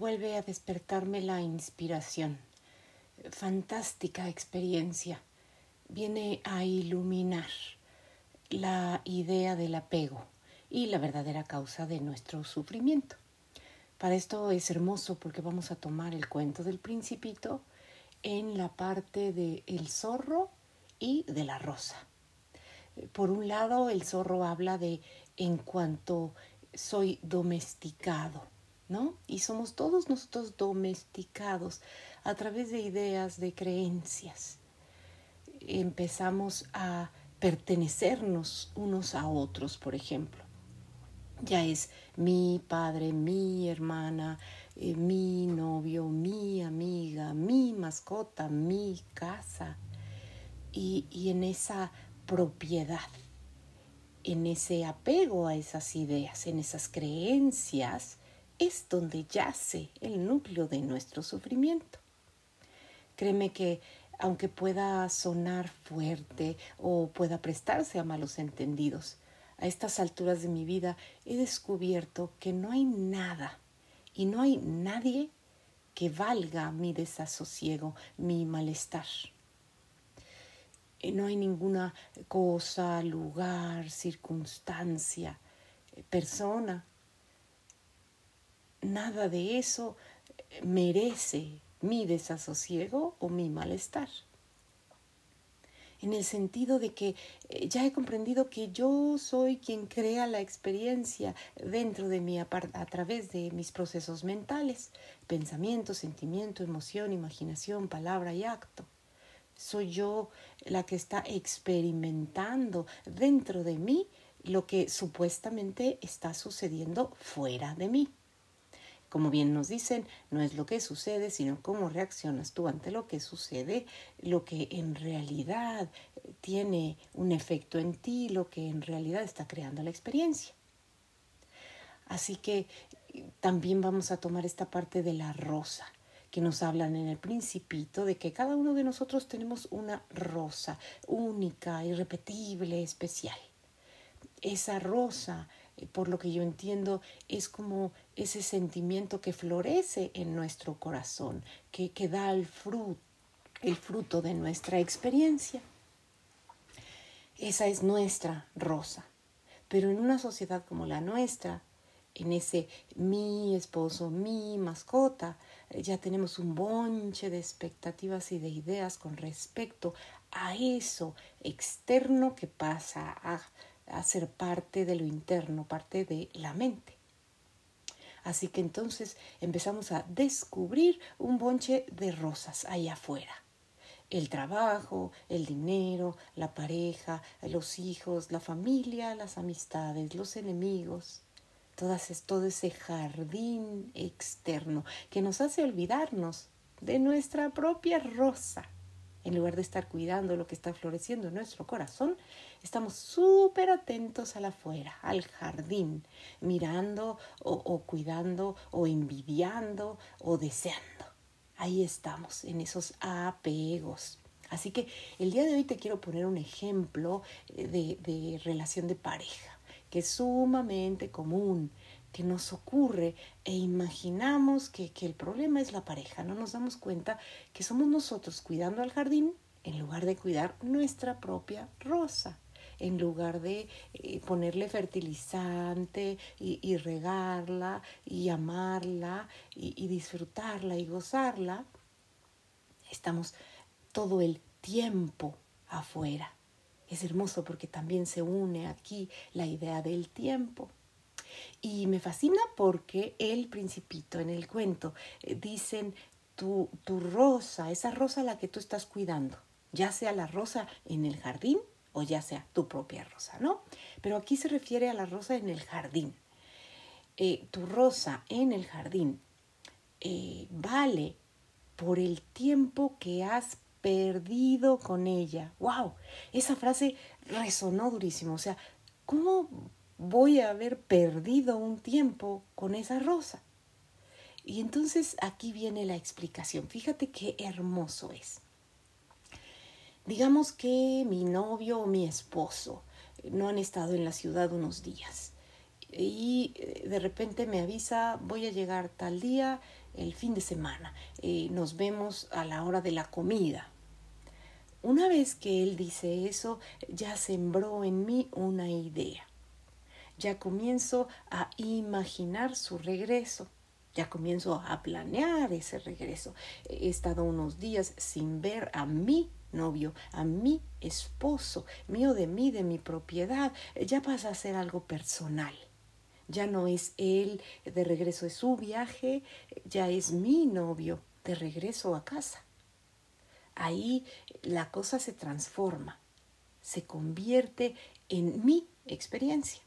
vuelve a despertarme la inspiración. Fantástica experiencia. Viene a iluminar la idea del apego y la verdadera causa de nuestro sufrimiento. Para esto es hermoso porque vamos a tomar el cuento del principito en la parte de el zorro y de la rosa. Por un lado, el zorro habla de en cuanto soy domesticado, Y somos todos nosotros domesticados a través de ideas, de creencias. Empezamos a pertenecernos unos a otros, por ejemplo ya es mi padre, mi hermana, eh, mi novio, mi amiga, mi mascota, mi casa. Y, y en esa propiedad, en ese apego a esas ideas, en esas creencias, es donde yace el núcleo de nuestro sufrimiento. Créeme que aunque pueda sonar fuerte o pueda prestarse a malos entendidos, a estas alturas de mi vida he descubierto que no hay nada y no hay nadie que valga mi desasosiego, mi malestar. No hay ninguna cosa, lugar, circunstancia, eh, persona. Nada de eso merece mi desasosiego o mi malestar en el sentido de que eh, ya he comprendido que yo soy quien crea la experiencia dentro de mí a, través de mis procesos mentales, pensamiento, sentimiento, emoción, imaginación, palabra y acto. Soy yo la que está experimentando dentro de mí lo que supuestamente está sucediendo fuera de mí. Como bien nos dicen, no es lo que sucede, sino cómo reaccionas tú ante lo que sucede, lo que en realidad eh, tiene un efecto en ti, lo que en realidad está creando la experiencia. Así que eh, también vamos a tomar esta parte de la rosa que nos hablan en el principito de que cada uno de nosotros tenemos una rosa única, irrepetible, especial. Esa rosa por lo que yo entiendo, es como ese sentimiento que florece en nuestro corazón, que, que da el fruto, el fruto de nuestra experiencia. Esa es nuestra rosa. Pero en una sociedad como la nuestra, en ese mi esposo, mi mascota, ya tenemos un bonche de expectativas y de ideas con respecto a eso externo que pasa a ser parte de lo interno, parte de la mente. Así que entonces empezamos a descubrir un bonche de rosas allá afuera. El trabajo, el dinero, la pareja, los hijos, la familia, las amistades, los enemigos, todas, todo ese jardín externo que nos hace olvidarnos de nuestra propia rosa en lugar de estar cuidando lo que está floreciendo en nuestro corazón, estamos súper atentos al afuera, al jardín, mirando o, cuidando o envidiando o deseando. Ahí estamos, en esos apegos. Así que el día de hoy te quiero poner un ejemplo eh, de, de relación de pareja, que es sumamente común que nos ocurre e imaginamos que, el problema es la pareja. No nos damos cuenta que somos nosotros cuidando al jardín en lugar de cuidar nuestra propia rosa en lugar de eh, ponerle fertilizante y, regarla y amarla y, disfrutarla y gozarla, estamos todo el tiempo afuera. Es hermoso porque también se une aquí la idea del tiempo. Y me fascina porque el principito en el cuento eh, dicen tu, tu rosa, esa rosa la que tú estás cuidando, ya sea la rosa en el jardín o ya sea tu propia rosa, ¿no? Pero aquí se refiere a la rosa en el jardín. Eh, tu rosa en el jardín eh, vale por el tiempo que has perdido con ella. ¡Wow! Esa frase resonó durísimo. O sea, ¿cómo voy a haber perdido un tiempo con esa rosa. Y entonces aquí viene la explicación. Fíjate qué hermoso es. Digamos que mi novio o mi esposo no han estado en la ciudad unos días y eh, de repente me avisa voy a llegar tal día, el fin de semana, eh, nos vemos a la hora de la comida. Una vez que él dice eso, ya sembró en mí una idea. Ya comienzo a imaginar su regreso. Ya comienzo a planear ese regreso. He estado unos días sin ver a mi novio, a mi esposo, mío de mí, de mi propiedad. Ya pasa a ser algo personal. Ya no es él de regreso de su viaje, ya es mi novio de regreso a casa. Ahí la cosa se transforma, se convierte en mi experiencia.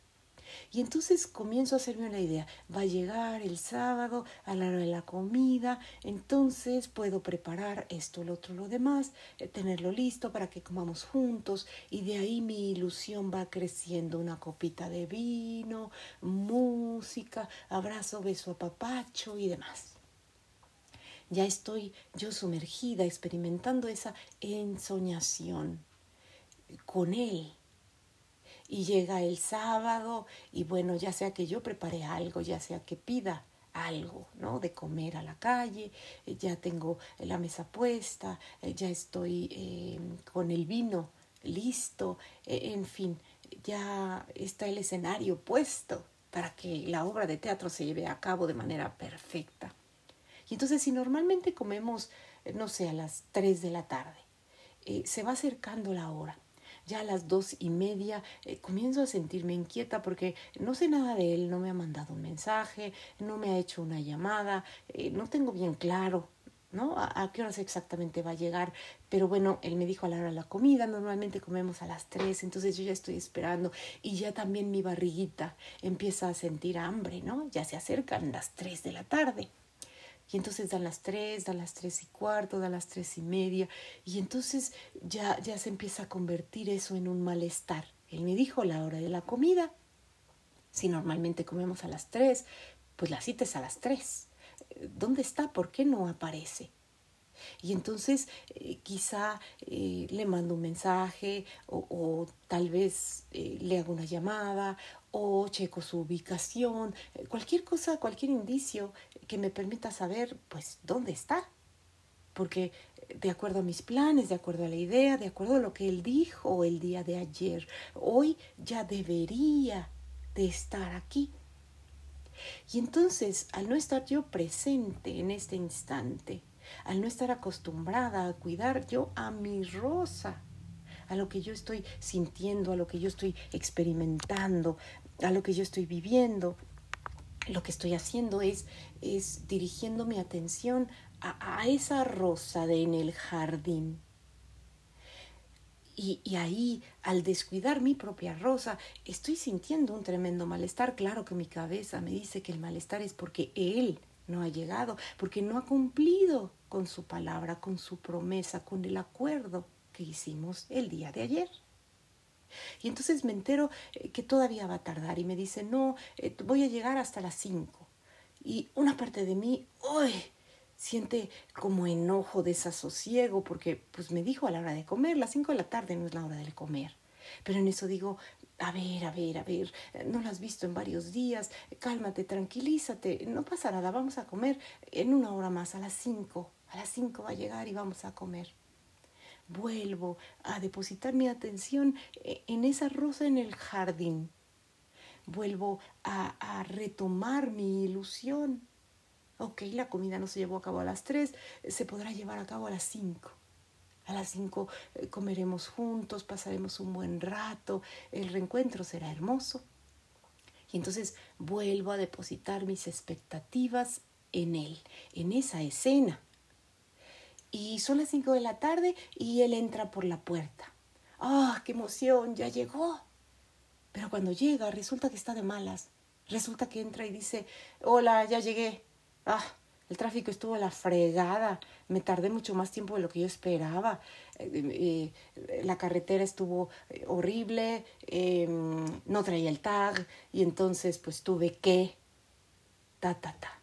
Y entonces comienzo a hacerme una idea. Va a llegar el sábado a la hora de la comida, entonces puedo preparar esto, lo otro, lo demás, eh, tenerlo listo para que comamos juntos y de ahí mi ilusión va creciendo. Una copita de vino, música, abrazo, beso a papacho y demás. Ya estoy yo sumergida, experimentando esa ensoñación con él y llega el sábado y bueno, ya sea que yo prepare algo, ya sea que pida algo, ¿no? De comer a la calle, eh, ya tengo la mesa puesta, eh, ya estoy eh, con el vino listo, en fin, ya está el escenario puesto para que la obra de teatro se lleve a cabo de manera perfecta. Y entonces si normalmente comemos, no sé, a las 3 de la tarde, se va acercando la hora ya a las dos y media eh, comienzo a sentirme inquieta porque no sé nada de él, no me ha mandado un mensaje, no me ha hecho una llamada, eh, no tengo bien claro ¿no? A, qué horas exactamente va a llegar. Pero bueno, él me dijo a la hora de la comida, normalmente comemos a las tres, entonces yo ya estoy esperando y ya también mi barriguita empieza a sentir hambre, ¿no? Ya se acercan las tres de la tarde. Y entonces dan las tres, dan las tres y cuarto, dan las tres y media. Y entonces ya, ya se empieza a convertir eso en un malestar. Él me dijo la hora de la comida. Si normalmente comemos a las tres, pues la cita es a las tres. ¿Dónde está? ¿Por qué no aparece? Y entonces eh, quizá eh, le mando un mensaje o, tal vez eh, le hago una llamada o checo su ubicación, cualquier cosa, cualquier indicio que me permita saber pues dónde está. Porque de acuerdo a mis planes, de acuerdo a la idea, de acuerdo a lo que él dijo el día de ayer, hoy ya debería de estar aquí. Y entonces, al no estar yo presente en este instante, al no estar acostumbrada a cuidar yo a mi rosa, a lo que yo estoy sintiendo, a lo que yo estoy experimentando, a lo que yo estoy viviendo, lo que estoy haciendo es, es dirigiendo mi atención a, a esa rosa de en el jardín. Y, y, ahí, al descuidar mi propia rosa, estoy sintiendo un tremendo malestar. Claro que mi cabeza me dice que el malestar es porque él no ha llegado, porque no ha cumplido con su palabra, con su promesa, con el acuerdo que hicimos el día de ayer. Y entonces me entero eh, que todavía va a tardar y me dice, no, eh, voy a llegar hasta las cinco. Y una parte de mí, uy, siente como enojo, desasosiego, porque pues me dijo a la hora de comer, las cinco de la tarde no es la hora de comer. Pero en eso digo, a ver, a ver, a ver, no lo has visto en varios días, cálmate, tranquilízate, no pasa nada, vamos a comer en una hora más, a las cinco, a las cinco va a llegar y vamos a comer. Vuelvo a depositar mi atención en esa rosa en el jardín. Vuelvo a, a retomar mi ilusión. Ok, la comida no se llevó a cabo a las tres, se podrá llevar a cabo a las cinco. A las cinco eh, comeremos juntos, pasaremos un buen rato, el reencuentro será hermoso. Y entonces vuelvo a depositar mis expectativas en él, en esa escena. Y son las cinco de la tarde y él entra por la puerta. ¡Ah, qué emoción! Ya llegó. Pero cuando llega resulta que está de malas. Resulta que entra y dice, hola, ya llegué. Ah, el tráfico estuvo a la fregada, me tardé mucho más tiempo de lo que yo esperaba. Eh, eh, la carretera estuvo eh, horrible, em, no traía el tag y entonces pues tuve que... Ta, ta, ta.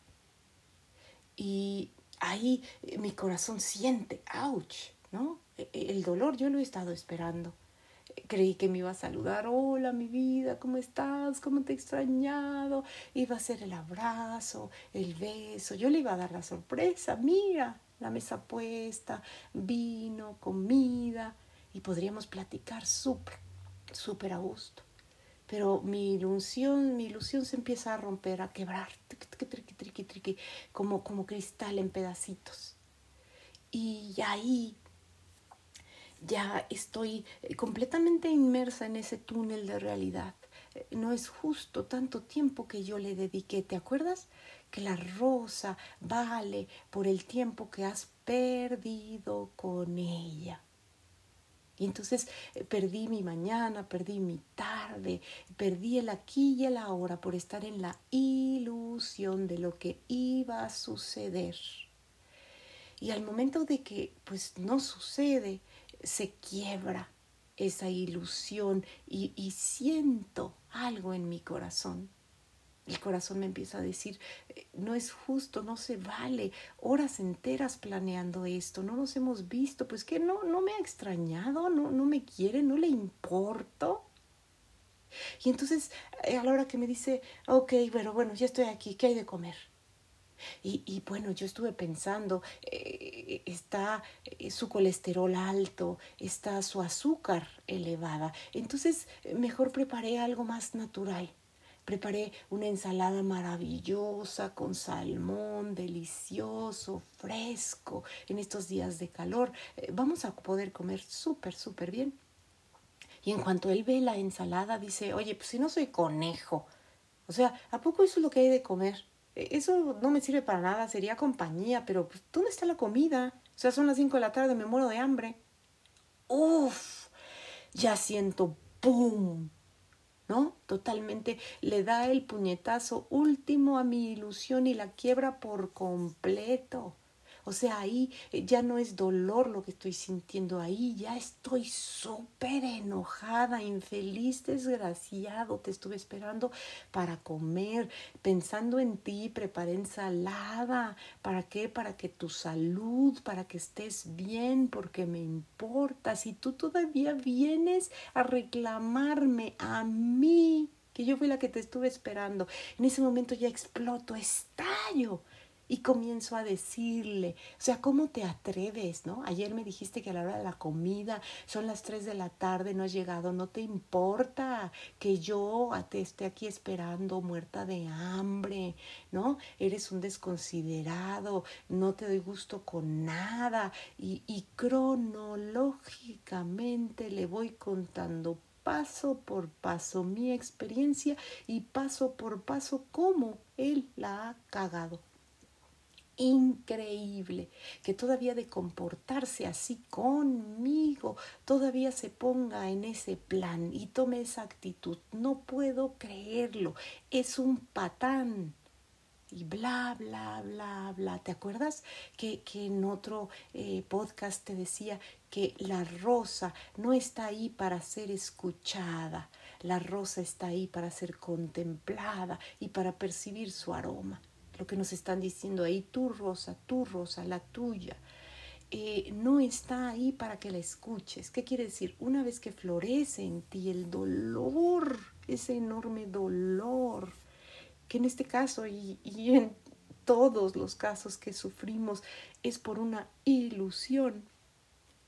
Y ahí mi corazón siente, ouch, ¿no? E, e, el dolor yo lo he estado esperando. Creí que me iba a saludar, hola mi vida, ¿cómo estás? ¿Cómo te he extrañado? Iba a ser el abrazo, el beso, yo le iba a dar la sorpresa, mira, la mesa puesta, vino, comida, y podríamos platicar súper, súper a gusto. Pero mi ilusión, mi ilusión se empieza a romper, a quebrar, como, como cristal en pedacitos. Y ahí ya estoy eh, completamente inmersa en ese túnel de realidad. Eh, no es justo tanto tiempo que yo le dediqué, ¿te acuerdas? Que la rosa vale por el tiempo que has perdido con ella. Y entonces eh, perdí mi mañana, perdí mi tarde, perdí el aquí y el ahora por estar en la ilusión de lo que iba a suceder. Y al momento de que pues no sucede, se quiebra esa ilusión y, y siento algo en mi corazón el corazón me empieza a decir, eh, no es justo, no se vale, horas enteras planeando esto, no nos hemos visto, pues que no, no me ha extrañado, no, no me quiere, no le importo. Y entonces eh, a la hora que me dice, ok, bueno, bueno, ya estoy aquí, ¿qué hay de comer? Y, y bueno, yo estuve pensando, eh, está su colesterol alto, está su azúcar elevada, entonces mejor preparé algo más natural Preparé una ensalada maravillosa con salmón, delicioso, fresco, en estos días de calor. Eh, vamos a poder comer súper, súper bien. Y en cuanto él ve la ensalada, dice, oye, pues si no soy conejo. O sea, ¿a poco eso es lo que hay de comer? E, eso no me sirve para nada, sería compañía, pero pues, ¿dónde está la comida? O sea, son las cinco de la tarde, me muero de hambre. Uf, ya siento ¡pum! ¿no? Totalmente le da el puñetazo último a mi ilusión y la quiebra por completo. O sea, ahí eh, ya no es dolor lo que estoy sintiendo, ahí ya estoy súper enojada, infeliz, desgraciado. Te estuve esperando para comer, pensando en ti, preparé ensalada. ¿Para qué? Para que tu salud, para que estés bien, porque me importa. Si tú todavía vienes a reclamarme a mí, que yo fui la que te estuve esperando, en ese momento ya exploto, estallo y comienzo a decirle, o sea, ¿cómo te atreves, no? Ayer me dijiste que a la hora de la comida son las 3 de la tarde, no has llegado, no te importa que yo te esté aquí esperando muerta de hambre, ¿no? Eres un desconsiderado, no te doy gusto con nada y, y cronológicamente le voy contando paso por paso mi experiencia y paso por paso cómo él la ha cagado increíble que todavía de comportarse así conmigo, todavía se ponga en ese plan y tome esa actitud. No puedo creerlo, es un patán. Y bla, bla, bla, bla. ¿Te acuerdas que, en otro eh, podcast te decía que la rosa no está ahí para ser escuchada? La rosa está ahí para ser contemplada y para percibir su aroma lo que nos están diciendo ahí, tu rosa, tu rosa, la tuya, eh, no está ahí para que la escuches. ¿Qué quiere decir? Una vez que florece en ti el dolor, ese enorme dolor, que en este caso y, y en todos los casos que sufrimos es por una ilusión,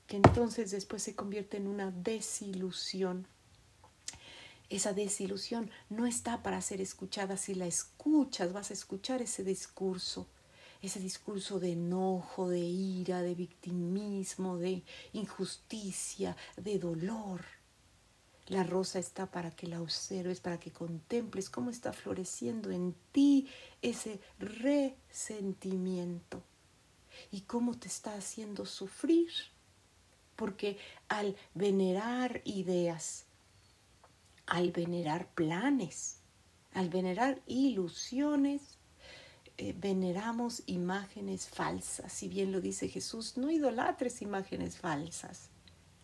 que entonces después se convierte en una desilusión esa desilusión no está para ser escuchada. Si la escuchas, vas a escuchar ese discurso, ese discurso de enojo, de ira, de victimismo, de injusticia, de dolor. La rosa está para que la observes, para que contemples cómo está floreciendo en ti ese resentimiento y cómo te está haciendo sufrir. Porque al venerar ideas, al venerar planes, al venerar ilusiones, eh, veneramos imágenes falsas. Si bien lo dice Jesús, no idolatres imágenes falsas.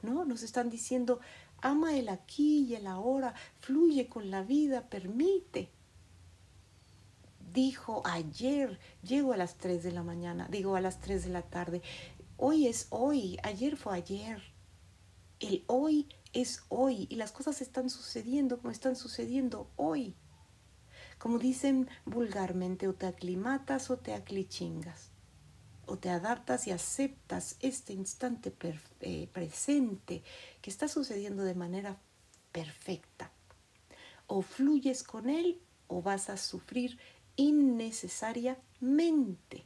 ¿No? Nos están diciendo, ama el aquí y el ahora, fluye con la vida, permite. Dijo ayer, llego a las 3 de la mañana, digo a las 3 de la tarde. Hoy es hoy, ayer fue ayer. El hoy es hoy y las cosas están sucediendo como están sucediendo hoy. Como dicen vulgarmente, o te aclimatas o te aclichingas, o te adaptas y aceptas este instante eh, presente que está sucediendo de manera perfecta. O fluyes con él o vas a sufrir innecesariamente,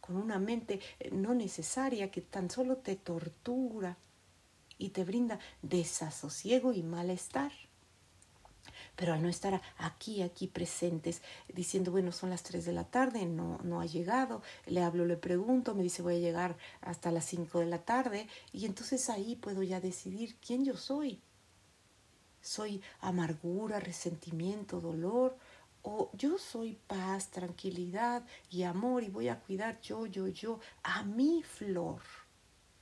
con una mente eh, no necesaria que tan solo te tortura y te brinda desasosiego y malestar. Pero al no estar aquí, aquí presentes, diciendo, bueno, son las 3 de la tarde, no, no ha llegado, le hablo, le pregunto, me dice, voy a llegar hasta las 5 de la tarde, y entonces ahí puedo ya decidir quién yo soy. Soy amargura, resentimiento, dolor, o yo soy paz, tranquilidad y amor y voy a cuidar yo, yo, yo a mi flor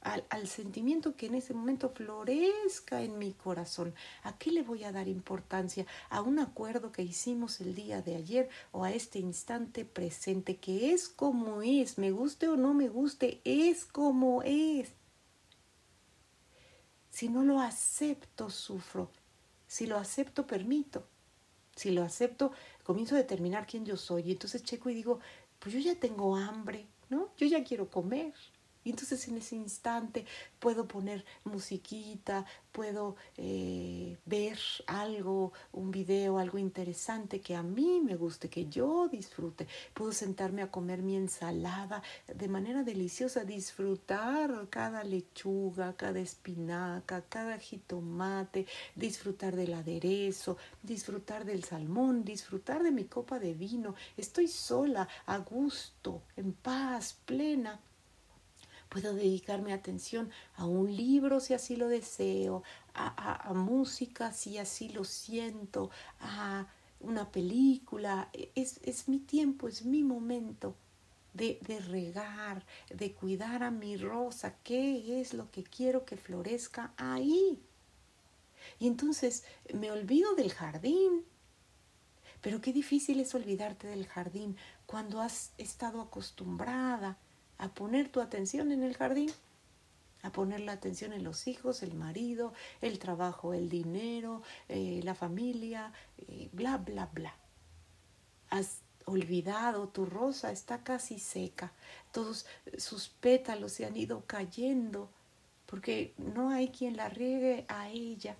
al, sentimiento que en ese momento florezca en mi corazón. ¿A qué le voy a dar importancia? ¿A un acuerdo que hicimos el día de ayer o a este instante presente que es como es? Me guste o no me guste, es como es. Si no lo acepto, sufro. Si lo acepto, permito. Si lo acepto, comienzo a determinar quién yo soy. Y entonces checo y digo, pues yo ya tengo hambre, ¿no? Yo ya quiero comer. Y entonces en ese instante puedo poner musiquita, puedo eh, ver algo, un video, algo interesante que a mí me guste, que yo disfrute. Puedo sentarme a comer mi ensalada de manera deliciosa, disfrutar cada lechuga, cada espinaca, cada jitomate, disfrutar del aderezo, disfrutar del salmón, disfrutar de mi copa de vino. Estoy sola, a gusto, en paz, plena Puedo dedicarme atención a un libro si así lo deseo, a, música si así lo siento, a una película. Es, es mi tiempo, es mi momento. De, de, regar, de cuidar a mi rosa, qué es lo que quiero que florezca ahí. Y entonces me olvido del jardín. Pero qué difícil es olvidarte del jardín cuando has estado acostumbrada a poner tu atención en el jardín, a poner la atención en los hijos, el marido, el trabajo, el dinero, eh, la familia, eh, bla, bla, bla. Has olvidado, tu rosa está casi seca, todos sus pétalos se han ido cayendo porque no hay quien la riegue a ella.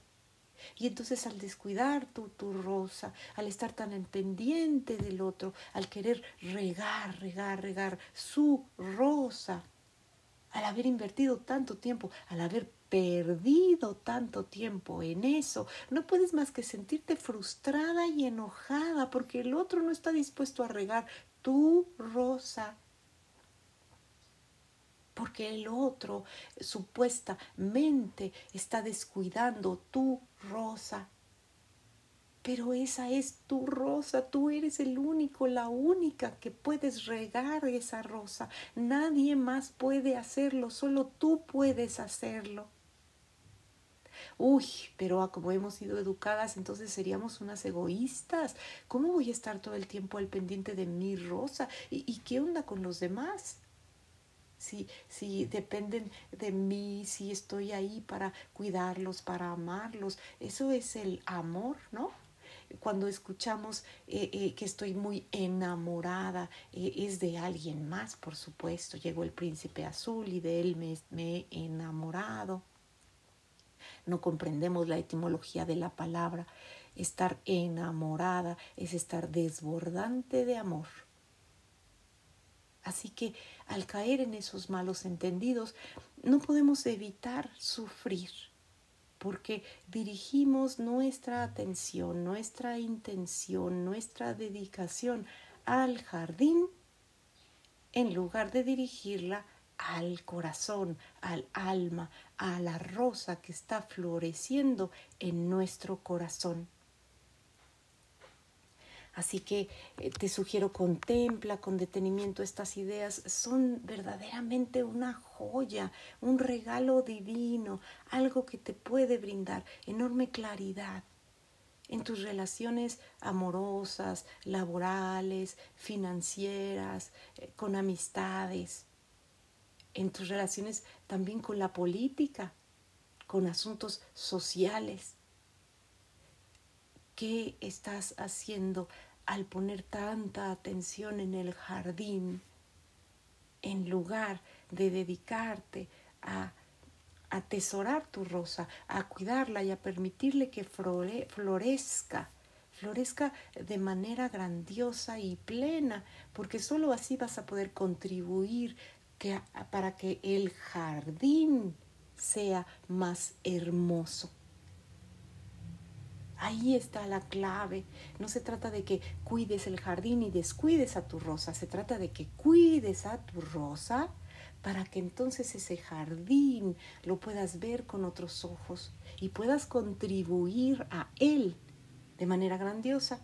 Y entonces al descuidar tu, tu rosa, al estar tan en pendiente del otro, al querer regar, regar, regar su rosa, al haber invertido tanto tiempo, al haber perdido tanto tiempo en eso, no puedes más que sentirte frustrada y enojada porque el otro no está dispuesto a regar tu rosa porque el otro supuestamente está descuidando tu rosa. Pero esa es tu rosa, tú eres el único, la única que puedes regar esa rosa. Nadie más puede hacerlo, solo tú puedes hacerlo. Uy, pero como hemos sido educadas, entonces seríamos unas egoístas. ¿Cómo voy a estar todo el tiempo al pendiente de mi rosa? ¿Y, y qué onda con los demás? Si, dependen de mí, si estoy ahí para cuidarlos, para amarlos. Eso es el amor, ¿no? Cuando escuchamos eh, eh, que estoy muy enamorada, eh, es de alguien más, por supuesto. Llegó el príncipe azul y de él me, me he enamorado. No comprendemos la etimología de la palabra. Estar enamorada es estar desbordante de amor. Así que al caer en esos malos entendidos, no podemos evitar sufrir, porque dirigimos nuestra atención, nuestra intención, nuestra dedicación al jardín en lugar de dirigirla al corazón, al alma, a la rosa que está floreciendo en nuestro corazón. Así que eh, te sugiero contempla con detenimiento estas ideas. Son verdaderamente una joya, un regalo divino, algo que te puede brindar enorme claridad en tus relaciones amorosas, laborales, financieras, eh, con amistades, en tus relaciones también con la política, con asuntos sociales. ¿Qué estás haciendo al poner tanta atención en el jardín en lugar de dedicarte a atesorar tu rosa, a cuidarla y a permitirle que florezca, florezca de manera grandiosa y plena, porque sólo así vas a poder contribuir para que el jardín sea más hermoso. Ahí está la clave. No se trata de que cuides el jardín y descuides a tu rosa. Se trata de que cuides a tu rosa para que entonces ese jardín lo puedas ver con otros ojos y puedas contribuir a él de manera grandiosa.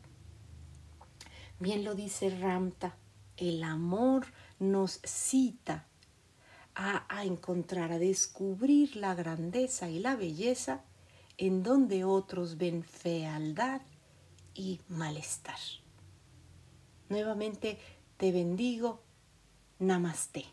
Bien lo dice Ramta, el amor nos cita a, a encontrar, a descubrir la grandeza y la belleza en donde otros ven fealdad y malestar. Nuevamente te bendigo. Namaste.